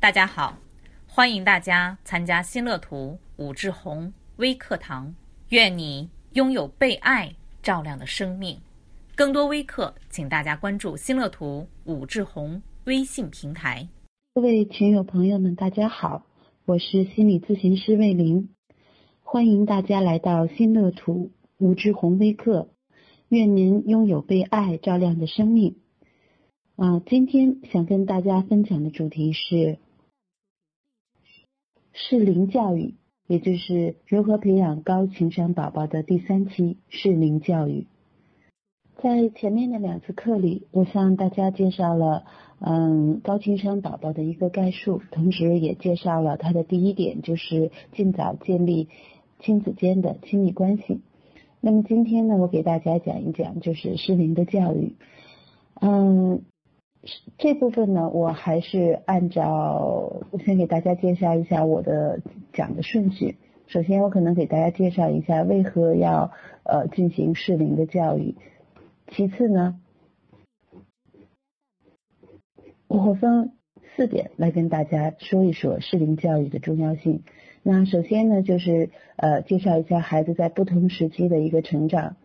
大家好，欢迎大家参加新乐图武志红微课堂。愿你拥有被爱照亮的生命。更多微课，请大家关注新乐图武志红微信平台。各位群友朋友们，大家好，我是心理咨询师魏玲，欢迎大家来到新乐图武志红微课。愿您拥有被爱照亮的生命。啊，今天想跟大家分享的主题是适龄教育，也就是如何培养高情商宝宝的第三期适龄教育。在前面的两次课里，我向大家介绍了嗯高情商宝宝的一个概述，同时也介绍了它的第一点，就是尽早建立亲子间的亲密关系。那么今天呢，我给大家讲一讲就是适龄的教育，嗯。这部分呢，我还是按照我先给大家介绍一下我的讲的顺序。首先，我可能给大家介绍一下为何要呃进行适龄的教育。其次呢，我会分四点来跟大家说一说适龄教育的重要性。那首先呢，就是呃介绍一下孩子在不同时期的一个成长。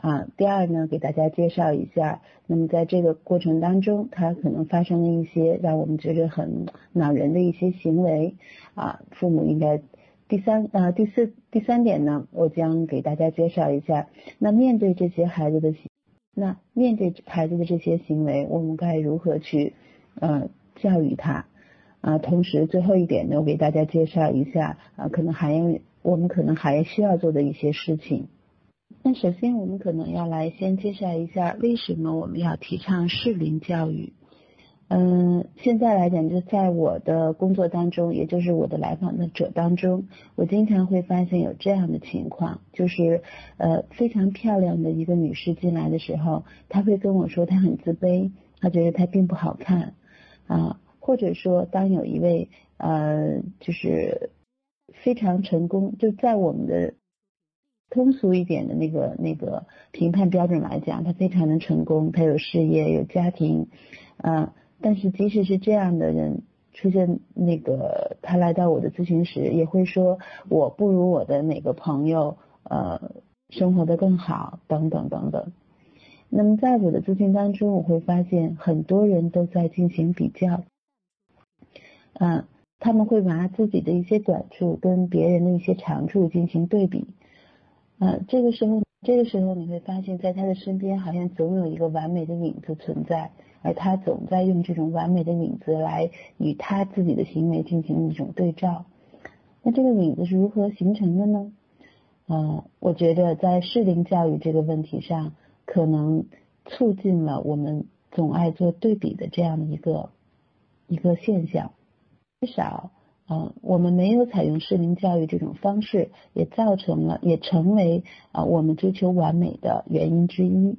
啊，第二呢，给大家介绍一下，那么在这个过程当中，他可能发生了一些让我们觉得很恼人的一些行为啊，父母应该第三啊第四第三点呢，我将给大家介绍一下，那面对这些孩子的行，那面对孩子的这些行为，我们该如何去呃教育他啊？同时最后一点呢，我给大家介绍一下啊，可能还要我们可能还需要做的一些事情。那首先，我们可能要来先介绍一下为什么我们要提倡适龄教育。嗯，现在来讲，就在我的工作当中，也就是我的来访的者当中，我经常会发现有这样的情况，就是呃非常漂亮的一个女士进来的时候，她会跟我说她很自卑，她觉得她并不好看啊，或者说当有一位呃就是非常成功，就在我们的。通俗一点的那个那个评判标准来讲，他非常的成功，他有事业有家庭，嗯，但是即使是这样的人出现，那个他来到我的咨询室，也会说我不如我的哪个朋友，呃，生活的更好，等等等等。那么在我的咨询当中，我会发现很多人都在进行比较，嗯，他们会拿自己的一些短处跟别人的一些长处进行对比。啊，这个时候，这个时候你会发现，在他的身边好像总有一个完美的影子存在，而他总在用这种完美的影子来与他自己的行为进行一种对照。那这个影子是如何形成的呢？嗯，我觉得在适龄教育这个问题上，可能促进了我们总爱做对比的这样的一个一个现象，至少。嗯，我们没有采用适龄教育这种方式，也造成了，也成为啊我们追求完美的原因之一。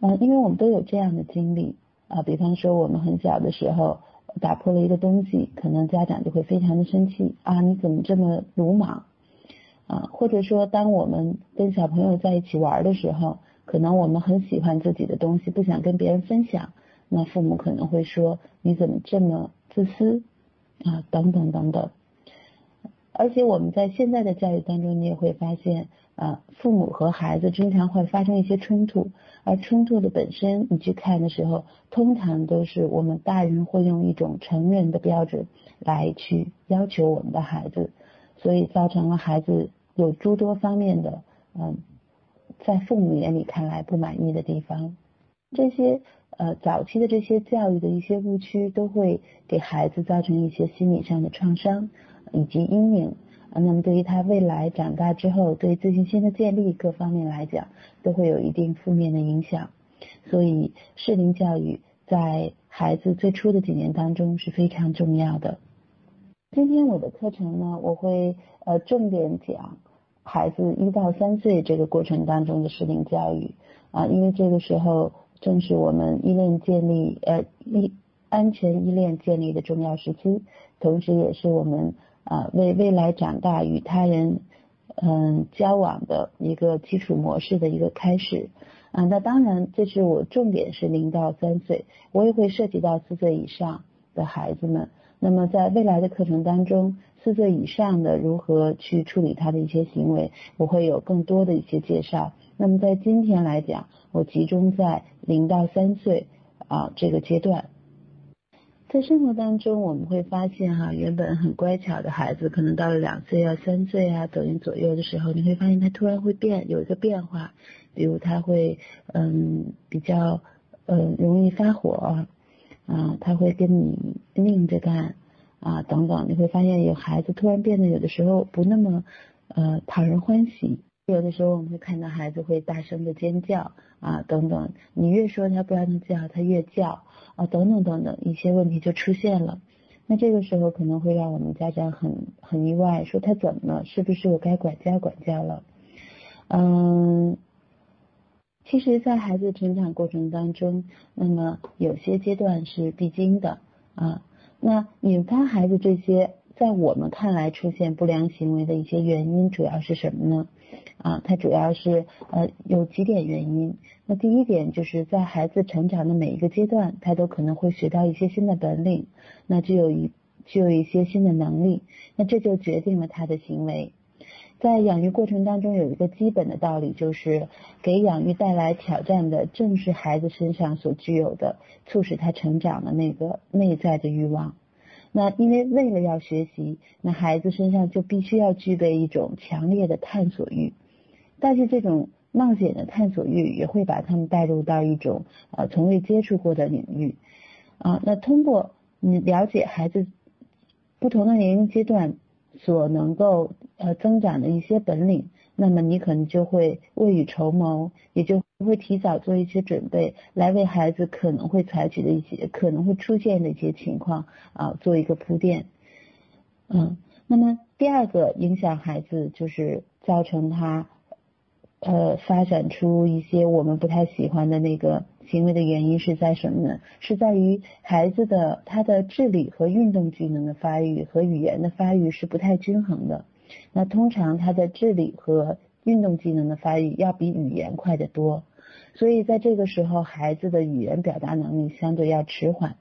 嗯，因为我们都有这样的经历啊，比方说我们很小的时候打破了一个东西，可能家长就会非常的生气啊，你怎么这么鲁莽啊？或者说，当我们跟小朋友在一起玩的时候，可能我们很喜欢自己的东西，不想跟别人分享，那父母可能会说你怎么这么自私？啊，等等等等，而且我们在现在的教育当中，你也会发现，啊，父母和孩子经常会发生一些冲突，而冲突的本身，你去看的时候，通常都是我们大人会用一种成人的标准来去要求我们的孩子，所以造成了孩子有诸多方面的，嗯，在父母眼里看来不满意的地方，这些。呃，早期的这些教育的一些误区，都会给孩子造成一些心理上的创伤以及阴影啊。那么对于他未来长大之后对自信心的建立各方面来讲，都会有一定负面的影响。所以适龄教育在孩子最初的几年当中是非常重要的。今天我的课程呢，我会呃重点讲孩子一到三岁这个过程当中的适龄教育啊，因为这个时候。正是我们依恋建立呃依安全依恋建立的重要时期，同时也是我们啊为未来长大与他人嗯交往的一个基础模式的一个开始啊。那当然，这是我重点是零到三岁，我也会涉及到四岁以上的孩子们。那么在未来的课程当中，四岁以上的如何去处理他的一些行为，我会有更多的一些介绍。那么在今天来讲，我集中在零到三岁啊这个阶段。在生活当中，我们会发现哈，原本很乖巧的孩子，可能到了两岁啊、三岁啊等于左右的时候，你会发现他突然会变，有一个变化，比如他会嗯比较嗯容易发火啊，他会跟你拧着干啊等等，你会发现有孩子突然变得有的时候不那么呃讨人欢喜。有的时候我们会看到孩子会大声的尖叫啊等等，你越说他不让他叫，他越叫啊等等等等，一些问题就出现了。那这个时候可能会让我们家长很很意外，说他怎么了？是不是我该管教管教了？嗯，其实，在孩子成长过程当中，那么有些阶段是必经的啊。那引发孩子这些在我们看来出现不良行为的一些原因，主要是什么呢？啊，它主要是呃有几点原因。那第一点就是在孩子成长的每一个阶段，他都可能会学到一些新的本领，那具有一具有一些新的能力，那这就决定了他的行为。在养育过程当中，有一个基本的道理，就是给养育带来挑战的，正是孩子身上所具有的促使他成长的那个内在的欲望。那因为为了要学习，那孩子身上就必须要具备一种强烈的探索欲，但是这种冒险的探索欲也会把他们带入到一种呃从未接触过的领域啊。那通过你了解孩子不同的年龄阶段所能够呃增长的一些本领。那么你可能就会未雨绸缪，也就会提早做一些准备，来为孩子可能会采取的一些可能会出现的一些情况啊做一个铺垫。嗯，那么第二个影响孩子就是造成他呃发展出一些我们不太喜欢的那个行为的原因是在什么呢？是在于孩子的他的智力和运动技能的发育和语言的发育是不太均衡的。那通常他的智力和运动技能的发育要比语言快得多，所以在这个时候，孩子的语言表达能力相对要迟缓。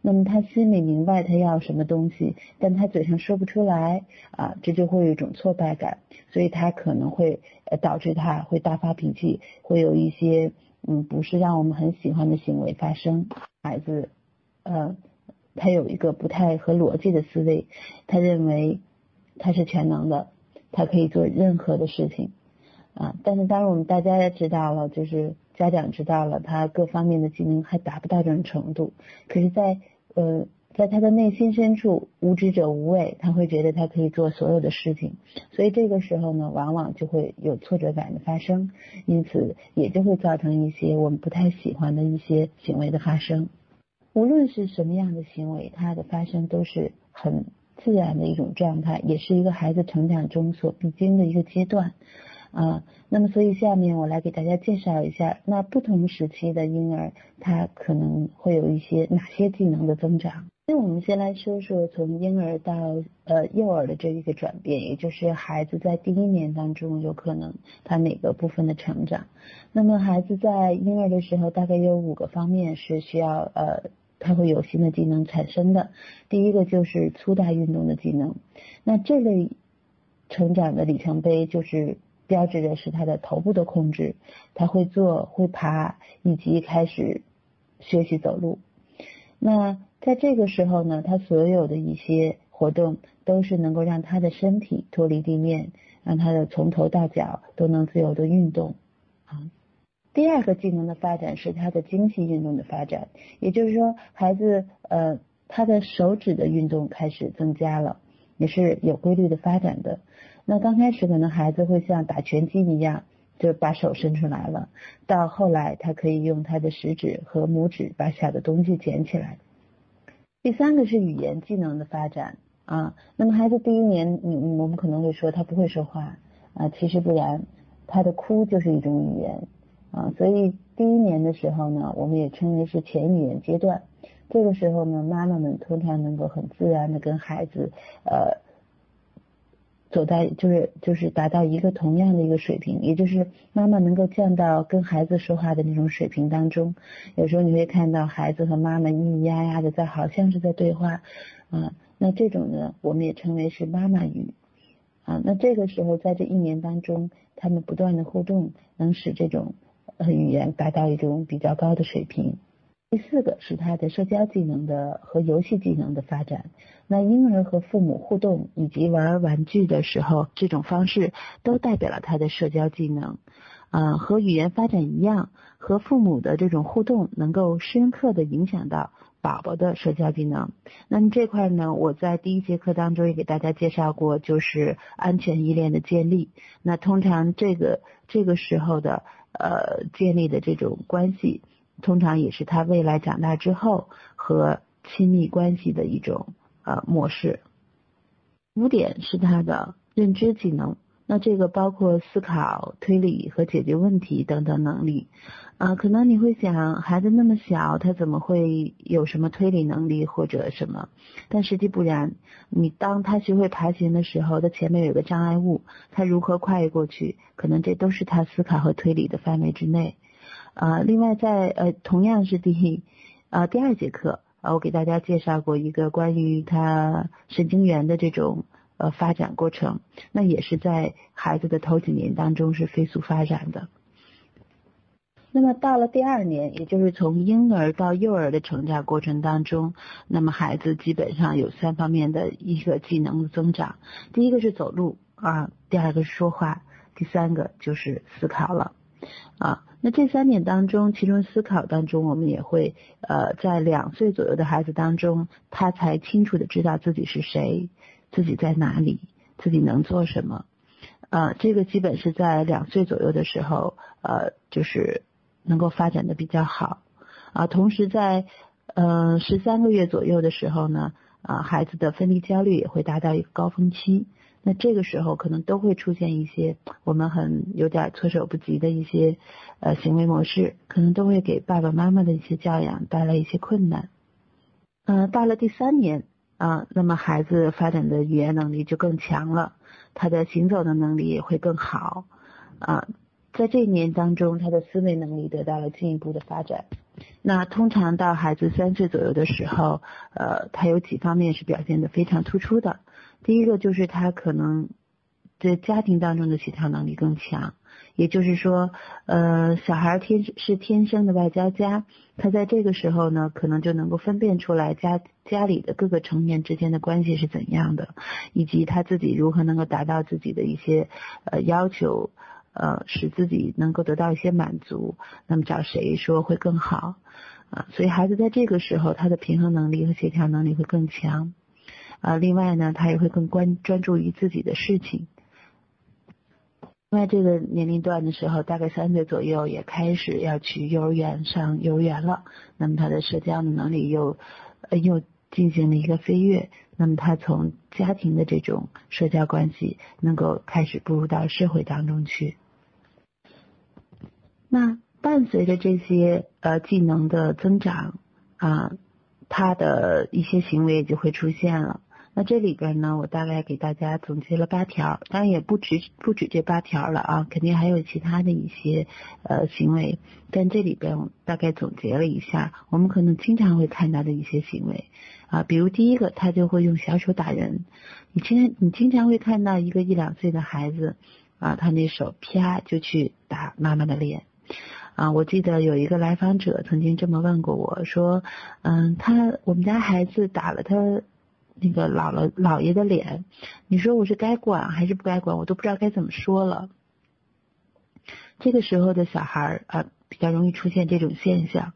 那么他心里明白他要什么东西，但他嘴上说不出来啊，这就会有一种挫败感，所以他可能会呃导致他会大发脾气，会有一些嗯不是让我们很喜欢的行为发生。孩子呃他有一个不太合逻辑的思维，他认为。他是全能的，他可以做任何的事情啊！但是当然我们大家也知道了，就是家长知道了，他各方面的技能还达不到这种程度。可是，在呃，在他的内心深处，无知者无畏，他会觉得他可以做所有的事情。所以这个时候呢，往往就会有挫折感的发生，因此也就会造成一些我们不太喜欢的一些行为的发生。无论是什么样的行为，它的发生都是很。自然的一种状态，也是一个孩子成长中所必经的一个阶段啊。那么，所以下面我来给大家介绍一下，那不同时期的婴儿他可能会有一些哪些技能的增长。那我们先来说说从婴儿到呃幼儿的这一个转变，也就是孩子在第一年当中有可能他哪个部分的成长。那么，孩子在婴儿的时候，大概有五个方面是需要呃。他会有新的技能产生的，第一个就是粗大运动的技能。那这类成长的里程碑，就是标志着是他的头部的控制，他会坐、会爬，以及开始学习走路。那在这个时候呢，他所有的一些活动都是能够让他的身体脱离地面，让他的从头到脚都能自由的运动啊。第二个技能的发展是他的精细运动的发展，也就是说，孩子呃他的手指的运动开始增加了，也是有规律的发展的。那刚开始可能孩子会像打拳击一样，就把手伸出来了，到后来他可以用他的食指和拇指把小的东西捡起来。第三个是语言技能的发展啊，那么孩子第一年，你，我们可能会说他不会说话啊，其实不然，他的哭就是一种语言。啊，所以第一年的时候呢，我们也称为是前语言阶段。这个时候呢，妈妈们通常能够很自然的跟孩子呃走在就是就是达到一个同样的一个水平，也就是妈妈能够降到跟孩子说话的那种水平当中。有时候你会看到孩子和妈妈咿咿呀呀的在，好像是在对话，啊，那这种呢，我们也称为是妈妈语，啊，那这个时候在这一年当中，他们不断的互动，能使这种呃语言达到一种比较高的水平。第四个是他的社交技能的和游戏技能的发展。那婴儿和父母互动以及玩玩具的时候，这种方式都代表了他的社交技能。嗯，和语言发展一样，和父母的这种互动能够深刻的影响到宝宝的社交技能。那么这块呢，我在第一节课当中也给大家介绍过，就是安全依恋的建立。那通常这个这个时候的呃建立的这种关系。通常也是他未来长大之后和亲密关系的一种呃模式。五点是他的认知技能，那这个包括思考、推理和解决问题等等能力。啊，可能你会想，孩子那么小，他怎么会有什么推理能力或者什么？但实际不然。你当他学会爬行的时候，他前面有个障碍物，他如何跨越过去？可能这都是他思考和推理的范围之内。啊，另外在呃同样是第啊第二节课啊，我给大家介绍过一个关于他神经元的这种呃发展过程，那也是在孩子的头几年当中是飞速发展的。那么到了第二年，也就是从婴儿到幼儿的成长过程当中，那么孩子基本上有三方面的一个技能的增长，第一个是走路啊，第二个是说话，第三个就是思考了啊。那这三点当中，其中思考当中，我们也会呃，在两岁左右的孩子当中，他才清楚的知道自己是谁，自己在哪里，自己能做什么。呃，这个基本是在两岁左右的时候，呃，就是能够发展的比较好。啊，同时在呃十三个月左右的时候呢，啊，孩子的分离焦虑也会达到一个高峰期。那这个时候可能都会出现一些我们很有点措手不及的一些呃行为模式，可能都会给爸爸妈妈的一些教养带来一些困难。嗯，到了第三年啊，那么孩子发展的语言能力就更强了，他的行走的能力也会更好啊。在这一年当中，他的思维能力得到了进一步的发展。那通常到孩子三岁左右的时候，呃，他有几方面是表现的非常突出的。第一个就是他可能在家庭当中的协调能力更强，也就是说，呃，小孩天是天生的外交家，他在这个时候呢，可能就能够分辨出来家家里的各个成员之间的关系是怎样的，以及他自己如何能够达到自己的一些呃要求，呃，使自己能够得到一些满足，那么找谁说会更好啊？所以孩子在这个时候，他的平衡能力和协调能力会更强。啊，另外呢，他也会更关专注于自己的事情。另外，这个年龄段的时候，大概三岁左右，也开始要去幼儿园上幼儿园了。那么他的社交的能力又呃又进行了一个飞跃。那么他从家庭的这种社交关系，能够开始步入到社会当中去。那伴随着这些呃技能的增长啊，他的一些行为也就会出现了。那这里边呢，我大概给大家总结了八条，当然也不止不止这八条了啊，肯定还有其他的一些呃行为，但这里边我大概总结了一下，我们可能经常会看到的一些行为。啊，比如第一个，他就会用小手打人，你经常你经常会看到一个一两岁的孩子啊，他那手啪就去打妈妈的脸。啊，我记得有一个来访者曾经这么问过我说，嗯，他我们家孩子打了他。那个姥姥姥爷的脸，你说我是该管还是不该管？我都不知道该怎么说了。这个时候的小孩啊，比较容易出现这种现象。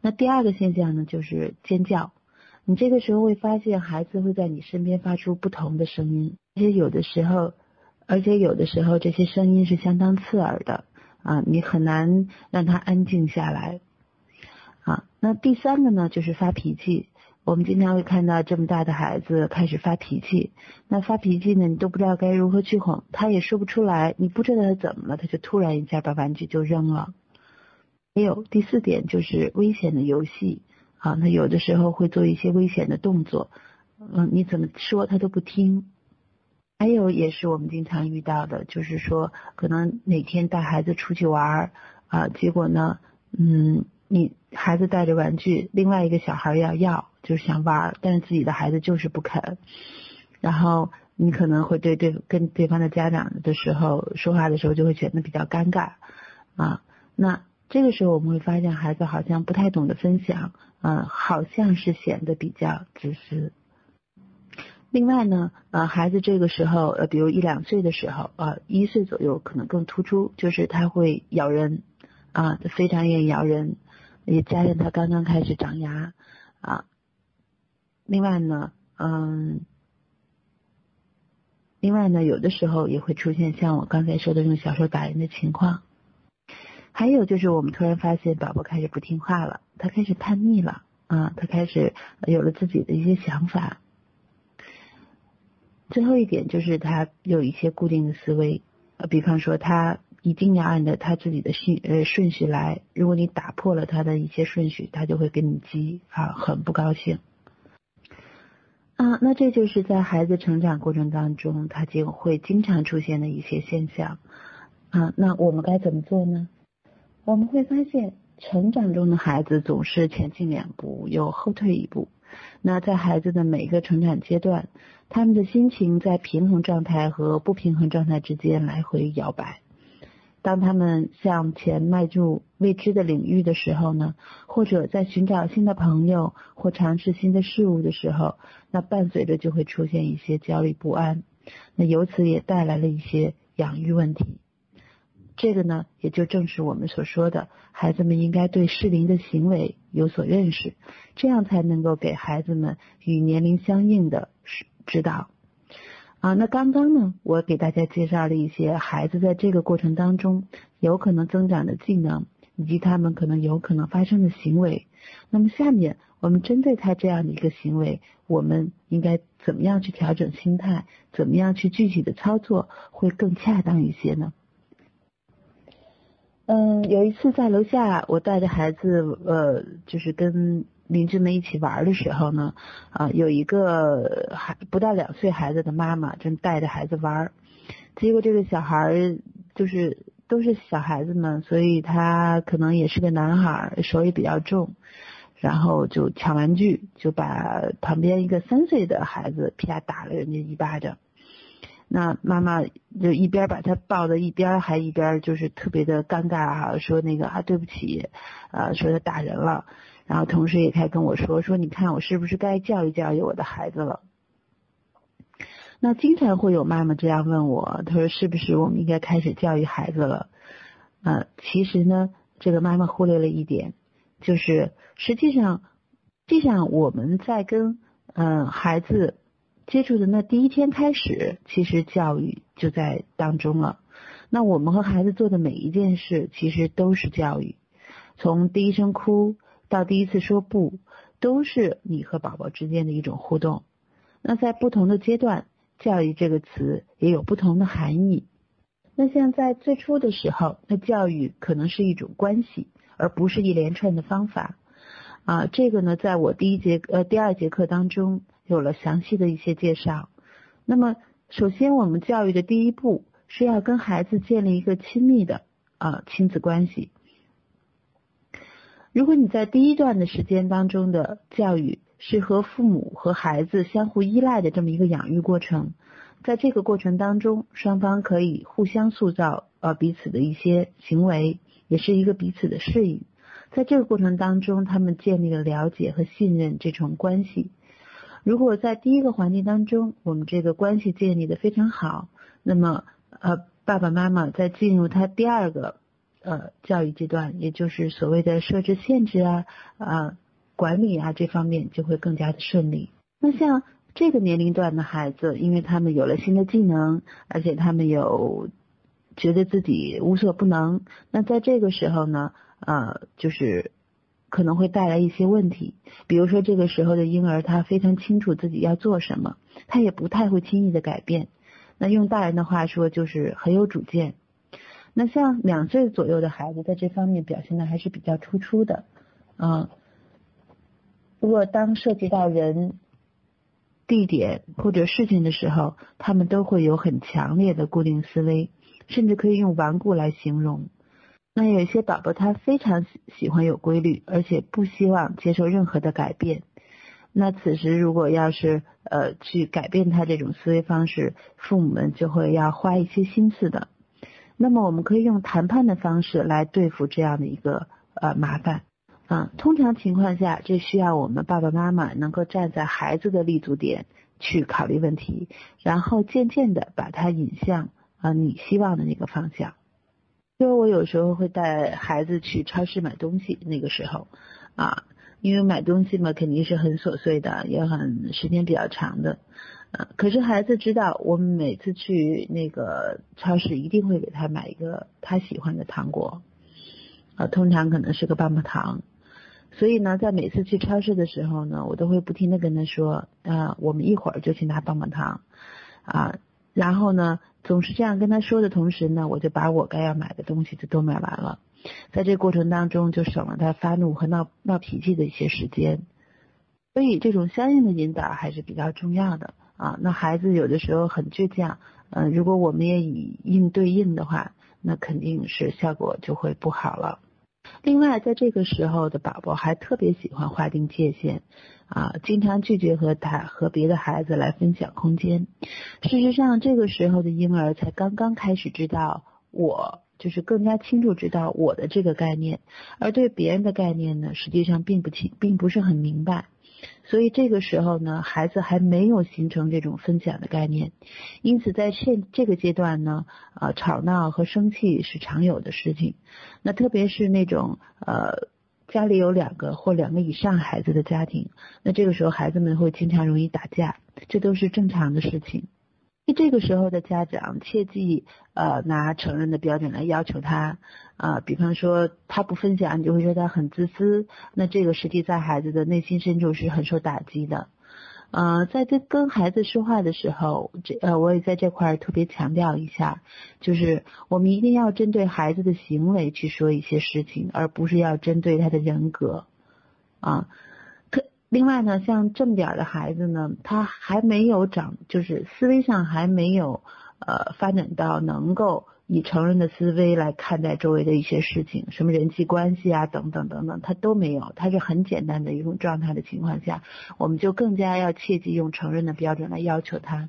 那第二个现象呢，就是尖叫。你这个时候会发现，孩子会在你身边发出不同的声音，而且有的时候，而且有的时候这些声音是相当刺耳的啊，你很难让他安静下来。啊，那第三个呢，就是发脾气。我们经常会看到这么大的孩子开始发脾气，那发脾气呢，你都不知道该如何去哄，他也说不出来，你不知道他怎么了，他就突然一下把玩具就扔了。还有第四点就是危险的游戏啊，他有的时候会做一些危险的动作，嗯，你怎么说他都不听。还有也是我们经常遇到的，就是说可能哪天带孩子出去玩儿啊，结果呢，嗯，你孩子带着玩具，另外一个小孩要要，就是想玩，但是自己的孩子就是不肯，然后你可能会对对跟对方的家长的时候说话的时候就会觉得比较尴尬啊，那这个时候我们会发现孩子好像不太懂得分享，嗯，好像是显得比较自私。另外呢，呃，孩子这个时候，呃，比如一两岁的时候，呃，一岁左右可能更突出，就是他会咬人，啊，他非常愿意咬人，也加上他刚刚开始长牙，啊，另外呢，嗯，另外呢，有的时候也会出现像我刚才说的用小手打人的情况，还有就是我们突然发现宝宝开始不听话了，他开始叛逆了，啊，他开始有了自己的一些想法。最后一点就是他有一些固定的思维，呃，比方说他一定要按照他自己的序呃顺序来，如果你打破了他的一些顺序，他就会跟你急啊，很不高兴。啊，那这就是在孩子成长过程当中，他就会经常出现的一些现象。啊，那我们该怎么做呢？我们会发现，成长中的孩子总是前进两步又后退一步。那在孩子的每一个成长阶段，他们的心情在平衡状态和不平衡状态之间来回摇摆。当他们向前迈入未知的领域的时候呢，或者在寻找新的朋友或尝试新的事物的时候，那伴随着就会出现一些焦虑不安。那由此也带来了一些养育问题。这个呢，也就正是我们所说的，孩子们应该对适龄的行为有所认识，这样才能够给孩子们与年龄相应的指导。啊，那刚刚呢，我给大家介绍了一些孩子在这个过程当中有可能增长的技能，以及他们可能有可能发生的行为。那么下面我们针对他这样的一个行为，我们应该怎么样去调整心态？怎么样去具体的操作会更恰当一些呢？嗯，有一次在楼下，我带着孩子，呃，就是跟邻居们一起玩的时候呢，啊，有一个还不到两岁孩子的妈妈正带着孩子玩，结果这个小孩就是都是小孩子们，所以他可能也是个男孩，手也比较重，然后就抢玩具，就把旁边一个三岁的孩子啪打了人家一巴掌。那妈妈就一边把他抱着，一边还一边就是特别的尴尬啊，说那个啊对不起，啊说他打人了，然后同时也开始跟我说说你看我是不是该教育教育我的孩子了？那经常会有妈妈这样问我，她说是不是我们应该开始教育孩子了？呃，其实呢，这个妈妈忽略了一点，就是实际上，实际上我们在跟嗯孩子。接触的那第一天开始，其实教育就在当中了。那我们和孩子做的每一件事，其实都是教育。从第一声哭到第一次说不，都是你和宝宝之间的一种互动。那在不同的阶段，教育这个词也有不同的含义。那像在最初的时候，那教育可能是一种关系，而不是一连串的方法。啊，这个呢，在我第一节呃第二节课当中。有了详细的一些介绍。那么，首先我们教育的第一步是要跟孩子建立一个亲密的啊亲子关系。如果你在第一段的时间当中的教育是和父母和孩子相互依赖的这么一个养育过程，在这个过程当中，双方可以互相塑造呃彼此的一些行为，也是一个彼此的适应。在这个过程当中，他们建立了了解和信任这种关系。如果在第一个环境当中，我们这个关系建立的非常好，那么呃爸爸妈妈在进入他第二个呃教育阶段，也就是所谓的设置限制啊啊管理啊这方面就会更加的顺利。那像这个年龄段的孩子，因为他们有了新的技能，而且他们有觉得自己无所不能，那在这个时候呢，呃就是。可能会带来一些问题，比如说这个时候的婴儿他非常清楚自己要做什么，他也不太会轻易的改变。那用大人的话说就是很有主见。那像两岁左右的孩子在这方面表现的还是比较突出的。嗯，如果当涉及到人地点或者事情的时候，他们都会有很强烈的固定思维，甚至可以用顽固来形容。那有一些宝宝他非常喜喜欢有规律，而且不希望接受任何的改变。那此时如果要是呃去改变他这种思维方式，父母们就会要花一些心思的。那么我们可以用谈判的方式来对付这样的一个呃麻烦啊。通常情况下，这需要我们爸爸妈妈能够站在孩子的立足点去考虑问题，然后渐渐的把他引向啊你希望的那个方向。就我有时候会带孩子去超市买东西，那个时候啊，因为买东西嘛肯定是很琐碎的，也很时间比较长的。啊，可是孩子知道，我们每次去那个超市一定会给他买一个他喜欢的糖果，啊，通常可能是个棒棒糖。所以呢，在每次去超市的时候呢，我都会不停的跟他说，啊，我们一会儿就去拿棒棒糖，啊，然后呢，总是这样跟他说的同时呢，我就把我该要买的东西就都买完了，在这过程当中就省了他发怒和闹闹脾气的一些时间。所以这种相应的引导还是比较重要的。啊，那孩子有的时候很倔强，嗯，如果我们也以应对应的话，那肯定是效果就会不好了。另外，在这个时候的宝宝还特别喜欢划定界限，啊，经常拒绝和他和别的孩子来分享空间。事实上，这个时候的婴儿才刚刚开始知道我，就是更加清楚知道我的这个概念，而对别人的概念呢，实际上并不清，并不是很明白。所以这个时候呢，孩子还没有形成这种分享的概念，因此在现这个阶段呢，呃，吵闹和生气是常有的事情。那特别是那种呃家里有两个或两个以上孩子的家庭，那这个时候孩子们会经常容易打架，这都是正常的事情。这个时候的家长切记，呃，拿成人的标准来要求他，啊，比方说他不分享，你就会觉得他很自私，那这个实际在孩子的内心深处是很受打击的，呃，在这跟孩子说话的时候，这呃，我也在这块儿特别强调一下，就是我们一定要针对孩子的行为去说一些事情，而不是要针对他的人格，啊。另外呢，像这么点儿的孩子呢，他还没有长，就是思维上还没有呃发展到能够以成人的思维来看待周围的一些事情，什么人际关系啊等等等等，他都没有，他是很简单的一种状态的情况下，我们就更加要切记用成人的标准来要求他。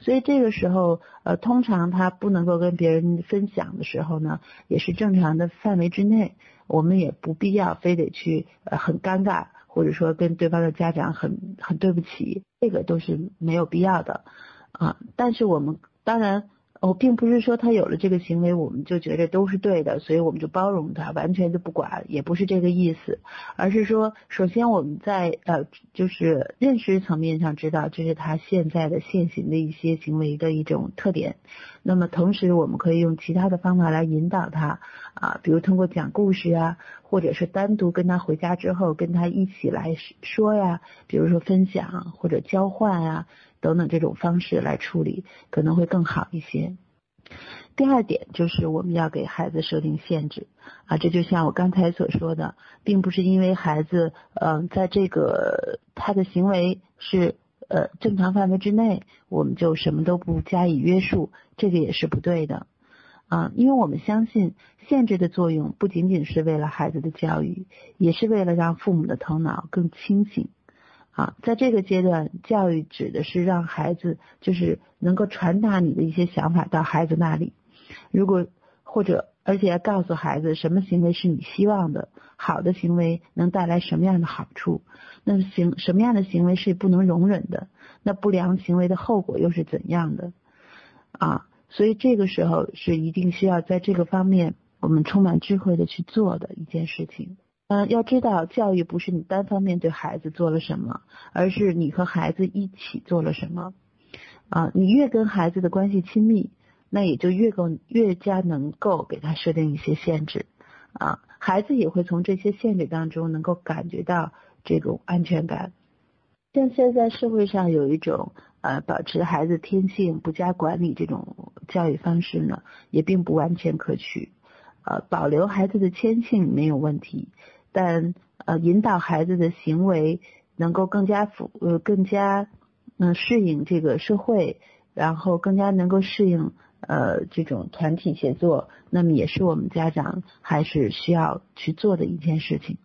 所以这个时候，呃，通常他不能够跟别人分享的时候呢，也是正常的范围之内，我们也不必要非得去呃很尴尬。或者说跟对方的家长很很对不起，这个都是没有必要的啊。但是我们当然。我并不是说他有了这个行为，我们就觉得都是对的，所以我们就包容他，完全就不管，也不是这个意思，而是说，首先我们在呃，就是认识层面上知道这是他现在的现行的一些行为的一种特点，那么同时我们可以用其他的方法来引导他啊，比如通过讲故事啊，或者是单独跟他回家之后跟他一起来说呀，比如说分享或者交换啊。等等这种方式来处理可能会更好一些。第二点就是我们要给孩子设定限制啊，这就像我刚才所说的，并不是因为孩子嗯在这个他的行为是呃正常范围之内，我们就什么都不加以约束，这个也是不对的啊，因为我们相信限制的作用不仅仅是为了孩子的教育，也是为了让父母的头脑更清醒。啊，在这个阶段，教育指的是让孩子就是能够传达你的一些想法到孩子那里。如果或者而且要告诉孩子什么行为是你希望的，好的行为能带来什么样的好处，那行什么样的行为是不能容忍的，那不良行为的后果又是怎样的？啊，所以这个时候是一定需要在这个方面我们充满智慧的去做的一件事情。嗯，要知道，教育不是你单方面对孩子做了什么，而是你和孩子一起做了什么。啊，你越跟孩子的关系亲密，那也就越够越加能够给他设定一些限制。啊，孩子也会从这些限制当中能够感觉到这种安全感。像现在社会上有一种呃，保持孩子天性不加管理这种教育方式呢，也并不完全可取。呃，保留孩子的天性没有问题。但呃，引导孩子的行为能够更加符呃更加嗯适应这个社会，然后更加能够适应呃这种团体协作，那么也是我们家长还是需要去做的一件事情。